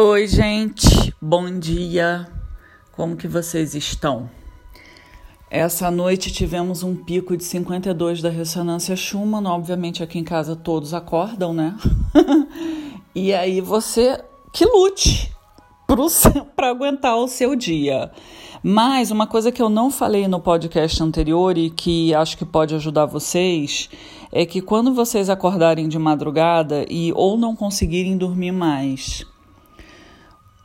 Oi, gente. Bom dia. Como que vocês estão? Essa noite tivemos um pico de 52 da ressonância Schumann. Obviamente aqui em casa todos acordam, né? e aí você que lute para aguentar o seu dia. Mas uma coisa que eu não falei no podcast anterior e que acho que pode ajudar vocês é que quando vocês acordarem de madrugada e ou não conseguirem dormir mais,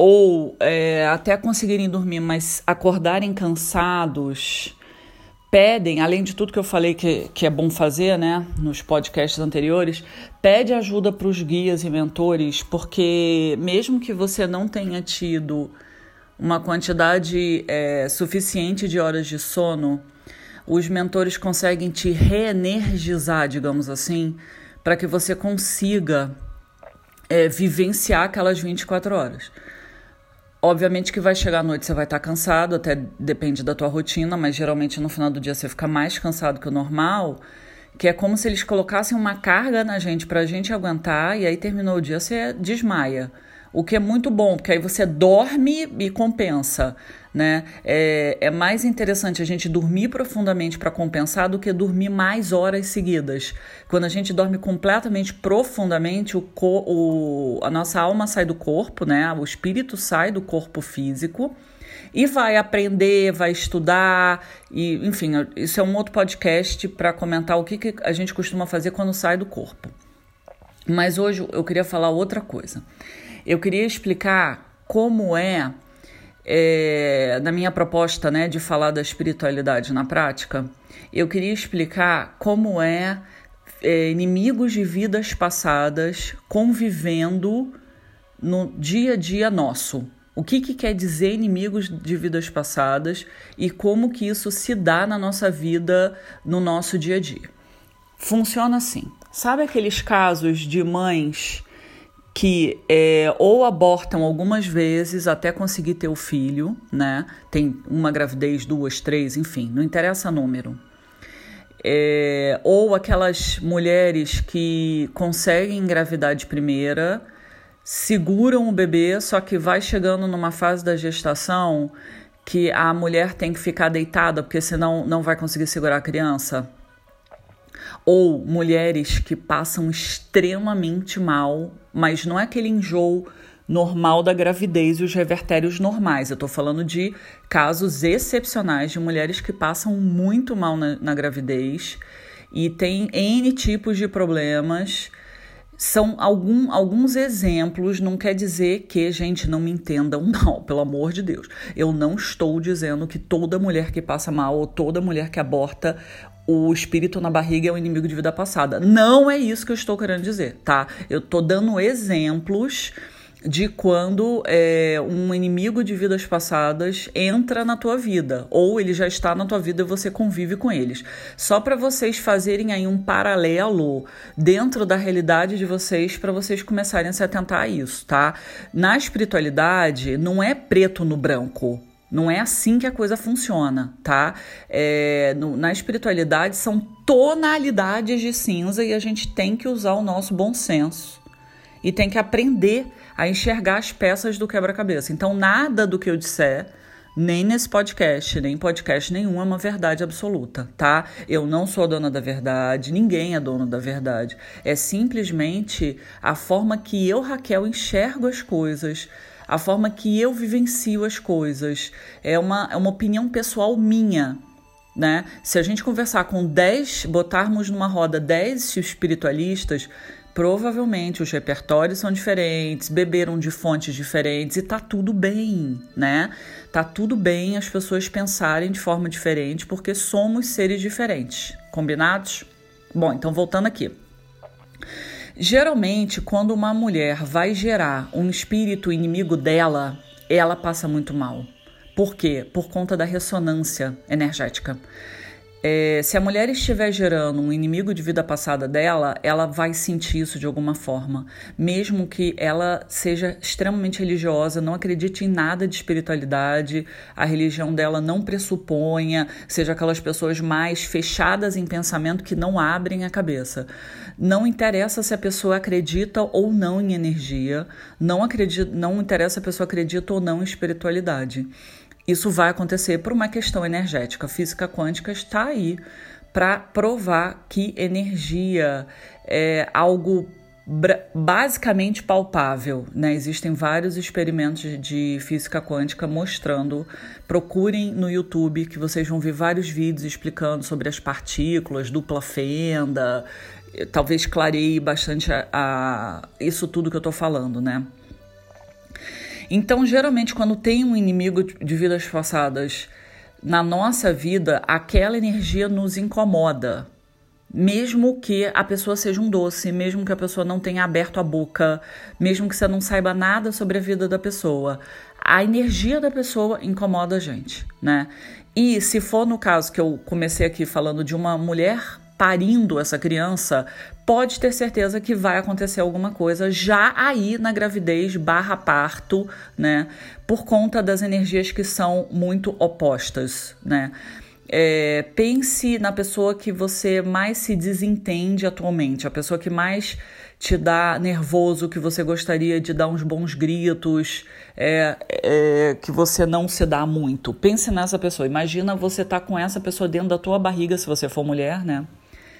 ou é, até conseguirem dormir, mas acordarem cansados, pedem, além de tudo que eu falei que, que é bom fazer, né, nos podcasts anteriores, pede ajuda para os guias e mentores, porque mesmo que você não tenha tido uma quantidade é, suficiente de horas de sono, os mentores conseguem te reenergizar, digamos assim, para que você consiga é, vivenciar aquelas 24 horas. Obviamente que vai chegar à noite, você vai estar cansado, até depende da tua rotina, mas geralmente no final do dia você fica mais cansado que o normal, que é como se eles colocassem uma carga na gente para a gente aguentar e aí terminou o dia você desmaia. O que é muito bom, porque aí você dorme e compensa né? É, é mais interessante a gente dormir profundamente para compensar do que dormir mais horas seguidas. Quando a gente dorme completamente profundamente, o, o, a nossa alma sai do corpo, né? O espírito sai do corpo físico e vai aprender, vai estudar, e enfim, isso é um outro podcast para comentar o que, que a gente costuma fazer quando sai do corpo. Mas hoje eu queria falar outra coisa. Eu queria explicar como é é, na minha proposta né, de falar da espiritualidade na prática, eu queria explicar como é, é inimigos de vidas passadas convivendo no dia a dia nosso. O que, que quer dizer inimigos de vidas passadas e como que isso se dá na nossa vida, no nosso dia a dia. Funciona assim. Sabe aqueles casos de mães que é, ou abortam algumas vezes até conseguir ter o filho, né? Tem uma gravidez, duas, três, enfim, não interessa número. É, ou aquelas mulheres que conseguem engravidar de primeira, seguram o bebê, só que vai chegando numa fase da gestação que a mulher tem que ficar deitada, porque senão não vai conseguir segurar a criança ou mulheres que passam extremamente mal, mas não é aquele enjoo normal da gravidez e os revertérios normais. Eu estou falando de casos excepcionais de mulheres que passam muito mal na, na gravidez e tem N tipos de problemas. São algum, alguns exemplos, não quer dizer que, gente, não me entendam mal, pelo amor de Deus. Eu não estou dizendo que toda mulher que passa mal ou toda mulher que aborta o espírito na barriga é o inimigo de vida passada. Não é isso que eu estou querendo dizer, tá? Eu estou dando exemplos de quando é, um inimigo de vidas passadas entra na tua vida, ou ele já está na tua vida e você convive com eles. Só para vocês fazerem aí um paralelo dentro da realidade de vocês, para vocês começarem a se atentar a isso, tá? Na espiritualidade, não é preto no branco. Não é assim que a coisa funciona, tá? É, no, na espiritualidade são tonalidades de cinza e a gente tem que usar o nosso bom senso e tem que aprender a enxergar as peças do quebra-cabeça. Então, nada do que eu disser, nem nesse podcast, nem em podcast nenhum, é uma verdade absoluta, tá? Eu não sou dona da verdade, ninguém é dono da verdade. É simplesmente a forma que eu, Raquel, enxergo as coisas a forma que eu vivencio as coisas. É uma, é uma opinião pessoal minha. Né? Se a gente conversar com 10, botarmos numa roda 10 espiritualistas, provavelmente os repertórios são diferentes, beberam de fontes diferentes e tá tudo bem, né? Tá tudo bem as pessoas pensarem de forma diferente porque somos seres diferentes, combinados? Bom, então voltando aqui. Geralmente, quando uma mulher vai gerar um espírito inimigo dela, ela passa muito mal. Por quê? Por conta da ressonância energética. É, se a mulher estiver gerando um inimigo de vida passada dela, ela vai sentir isso de alguma forma. Mesmo que ela seja extremamente religiosa, não acredite em nada de espiritualidade, a religião dela não pressuponha, seja aquelas pessoas mais fechadas em pensamento que não abrem a cabeça. Não interessa se a pessoa acredita ou não em energia, não, acredita, não interessa se a pessoa acredita ou não em espiritualidade. Isso vai acontecer por uma questão energética. A física quântica está aí para provar que energia é algo basicamente palpável, né? Existem vários experimentos de física quântica mostrando. Procurem no YouTube que vocês vão ver vários vídeos explicando sobre as partículas, dupla fenda. Talvez clareie bastante a, a isso tudo que eu estou falando, né? Então, geralmente, quando tem um inimigo de vidas passadas na nossa vida, aquela energia nos incomoda. Mesmo que a pessoa seja um doce, mesmo que a pessoa não tenha aberto a boca, mesmo que você não saiba nada sobre a vida da pessoa, a energia da pessoa incomoda a gente, né? E se for no caso que eu comecei aqui falando de uma mulher parindo essa criança, pode ter certeza que vai acontecer alguma coisa já aí na gravidez barra parto, né? Por conta das energias que são muito opostas, né? É, pense na pessoa que você mais se desentende atualmente, a pessoa que mais te dá nervoso, que você gostaria de dar uns bons gritos, é, é, que você não se dá muito. Pense nessa pessoa. Imagina você estar tá com essa pessoa dentro da tua barriga, se você for mulher, né?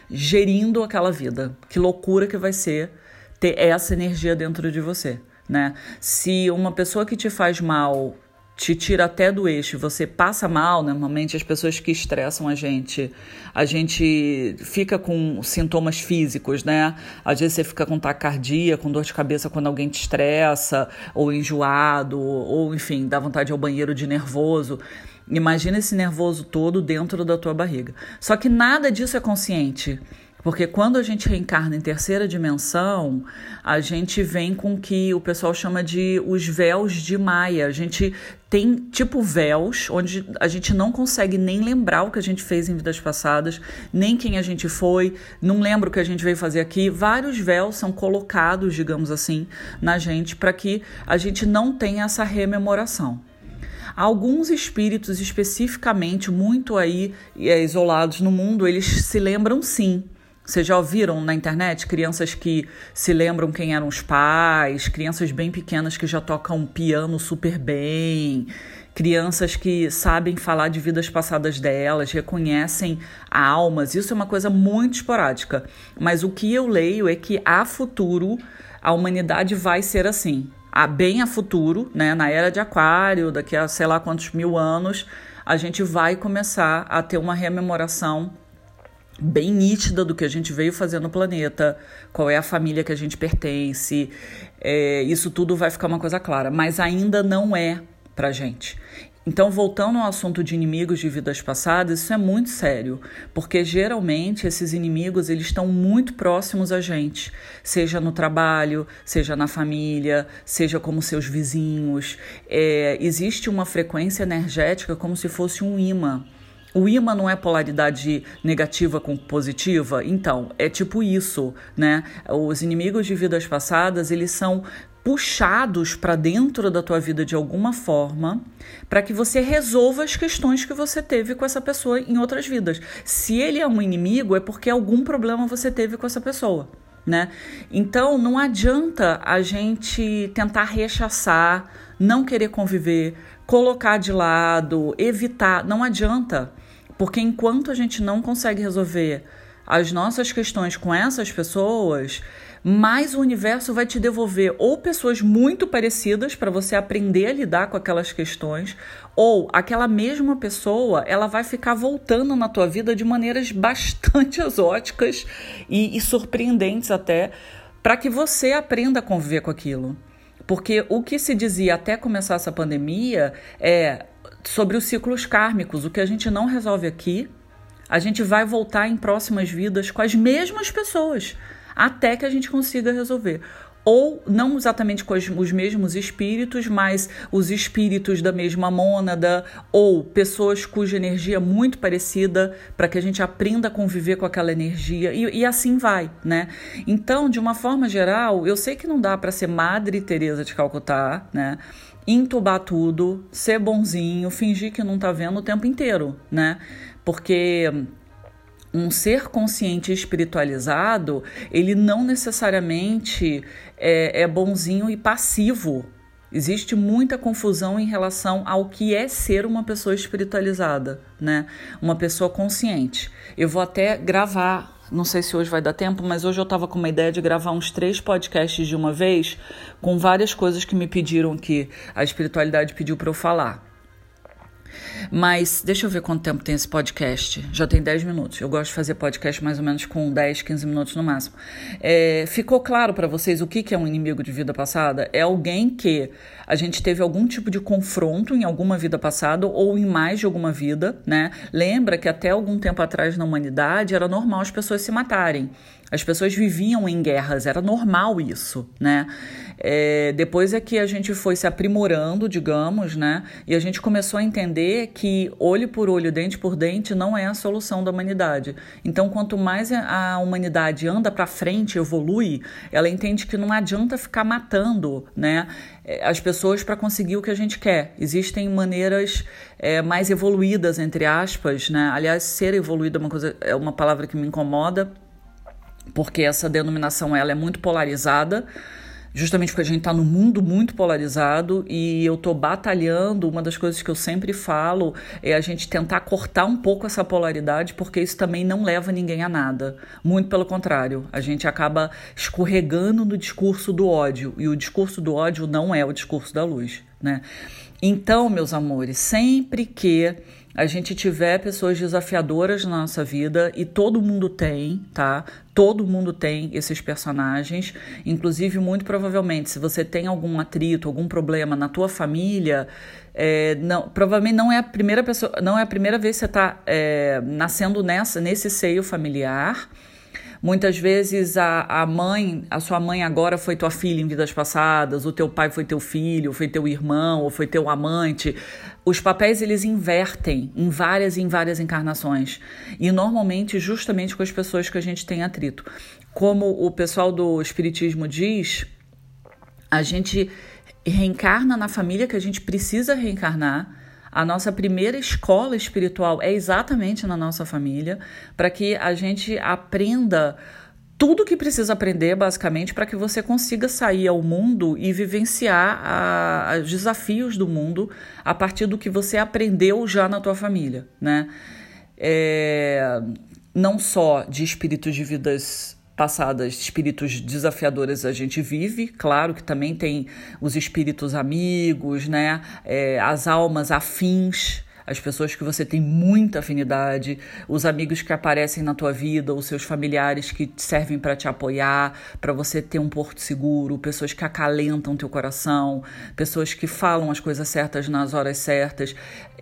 Gerindo aquela vida. Que loucura que vai ser ter essa energia dentro de você, né? Se uma pessoa que te faz mal te tira até do eixo, você passa mal, normalmente as pessoas que estressam a gente, a gente fica com sintomas físicos, né? Às vezes você fica com taquicardia, com dor de cabeça quando alguém te estressa, ou enjoado, ou enfim, dá vontade ao banheiro de nervoso. Imagina esse nervoso todo dentro da tua barriga. Só que nada disso é consciente. Porque quando a gente reencarna em terceira dimensão, a gente vem com o que o pessoal chama de os véus de Maia. A gente tem tipo véus onde a gente não consegue nem lembrar o que a gente fez em vidas passadas, nem quem a gente foi, não lembra o que a gente veio fazer aqui. Vários véus são colocados, digamos assim, na gente para que a gente não tenha essa rememoração. Alguns espíritos especificamente muito aí é, isolados no mundo, eles se lembram sim. Vocês já ouviram na internet crianças que se lembram quem eram os pais, crianças bem pequenas que já tocam piano super bem, crianças que sabem falar de vidas passadas delas, reconhecem almas. Isso é uma coisa muito esporádica. Mas o que eu leio é que a futuro a humanidade vai ser assim a, bem a futuro, né, na era de Aquário, daqui a sei lá quantos mil anos, a gente vai começar a ter uma rememoração bem nítida do que a gente veio fazer no planeta, qual é a família que a gente pertence, é, isso tudo vai ficar uma coisa clara, mas ainda não é pra gente. Então, voltando ao assunto de inimigos de vidas passadas, isso é muito sério, porque geralmente esses inimigos eles estão muito próximos a gente, seja no trabalho, seja na família, seja como seus vizinhos. É, existe uma frequência energética como se fosse um imã. O imã não é polaridade negativa com positiva? Então, é tipo isso, né? Os inimigos de vidas passadas, eles são puxados para dentro da tua vida de alguma forma, para que você resolva as questões que você teve com essa pessoa em outras vidas. Se ele é um inimigo, é porque algum problema você teve com essa pessoa. Né? Então não adianta a gente tentar rechaçar, não querer conviver, colocar de lado, evitar, não adianta, porque enquanto a gente não consegue resolver as nossas questões com essas pessoas, mais o universo vai te devolver ou pessoas muito parecidas para você aprender a lidar com aquelas questões, ou aquela mesma pessoa, ela vai ficar voltando na tua vida de maneiras bastante exóticas e, e surpreendentes até, para que você aprenda a conviver com aquilo. Porque o que se dizia até começar essa pandemia é sobre os ciclos kármicos, o que a gente não resolve aqui, a gente vai voltar em próximas vidas com as mesmas pessoas até que a gente consiga resolver. ou não exatamente com os mesmos espíritos, mas os espíritos da mesma mônada, ou pessoas cuja energia é muito parecida, para que a gente aprenda a conviver com aquela energia, e, e, assim vai, né? Então, de uma forma geral, eu sei que não dá para ser Madre Teresa de Calcutá, né? Entubar tudo, ser bonzinho, fingir que não tá vendo o tempo inteiro, né? Porque um ser consciente espiritualizado, ele não necessariamente é, é bonzinho e passivo. Existe muita confusão em relação ao que é ser uma pessoa espiritualizada, né? Uma pessoa consciente. Eu vou até gravar, não sei se hoje vai dar tempo, mas hoje eu estava com uma ideia de gravar uns três podcasts de uma vez, com várias coisas que me pediram que a espiritualidade pediu para eu falar. Mas deixa eu ver quanto tempo tem esse podcast. Já tem 10 minutos. Eu gosto de fazer podcast mais ou menos com 10, 15 minutos no máximo. É, ficou claro para vocês o que, que é um inimigo de vida passada? É alguém que a gente teve algum tipo de confronto em alguma vida passada ou em mais de alguma vida, né? Lembra que até algum tempo atrás na humanidade era normal as pessoas se matarem. As pessoas viviam em guerras, era normal isso, né? É, depois é que a gente foi se aprimorando, digamos, né? E a gente começou a entender que olho por olho, dente por dente, não é a solução da humanidade. Então, quanto mais a humanidade anda para frente, evolui, ela entende que não adianta ficar matando, né? É, as pessoas para conseguir o que a gente quer. Existem maneiras é, mais evoluídas, entre aspas, né? Aliás, ser evoluído é uma coisa, é uma palavra que me incomoda porque essa denominação ela é muito polarizada, justamente porque a gente está no mundo muito polarizado e eu estou batalhando. Uma das coisas que eu sempre falo é a gente tentar cortar um pouco essa polaridade, porque isso também não leva ninguém a nada. Muito pelo contrário, a gente acaba escorregando no discurso do ódio e o discurso do ódio não é o discurso da luz, né? Então, meus amores, sempre que a gente tiver pessoas desafiadoras na nossa vida e todo mundo tem, tá? Todo mundo tem esses personagens, inclusive muito provavelmente se você tem algum atrito, algum problema na tua família, é, não, provavelmente não é a primeira pessoa, não é a primeira vez que você está é, nascendo nessa nesse seio familiar. Muitas vezes a, a mãe, a sua mãe agora foi tua filha em vidas passadas, o teu pai foi teu filho, foi teu irmão, ou foi teu amante. Os papéis eles invertem em várias e em várias encarnações. E normalmente justamente com as pessoas que a gente tem atrito. Como o pessoal do espiritismo diz, a gente reencarna na família que a gente precisa reencarnar a nossa primeira escola espiritual é exatamente na nossa família, para que a gente aprenda tudo que precisa aprender, basicamente, para que você consiga sair ao mundo e vivenciar a, os desafios do mundo a partir do que você aprendeu já na tua família, né? É, não só de espíritos de vidas passadas, espíritos desafiadores a gente vive, claro que também tem os espíritos amigos, né? É, as almas afins, as pessoas que você tem muita afinidade, os amigos que aparecem na tua vida, os seus familiares que servem para te apoiar, para você ter um porto seguro, pessoas que acalentam teu coração, pessoas que falam as coisas certas nas horas certas.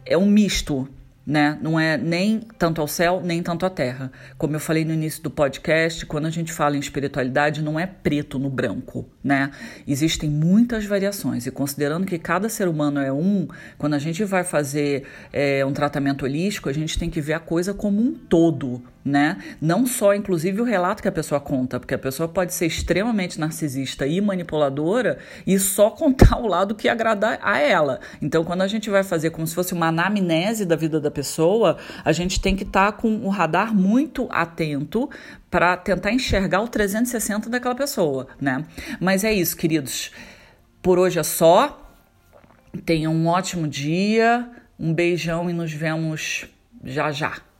É um misto, né? Não é nem tanto ao céu, nem tanto à terra. Como eu falei no início do podcast, quando a gente fala em espiritualidade, não é preto no branco, né? Existem muitas variações. E considerando que cada ser humano é um, quando a gente vai fazer é, um tratamento holístico, a gente tem que ver a coisa como um todo, né? Não só, inclusive, o relato que a pessoa conta, porque a pessoa pode ser extremamente narcisista e manipuladora e só contar o lado que agrada a ela. Então, quando a gente vai fazer como se fosse uma anamnese da vida da pessoa, a gente tem que estar tá com o radar muito atento para tentar enxergar o 360 daquela pessoa, né? Mas é isso, queridos. Por hoje é só. Tenham um ótimo dia, um beijão e nos vemos já já.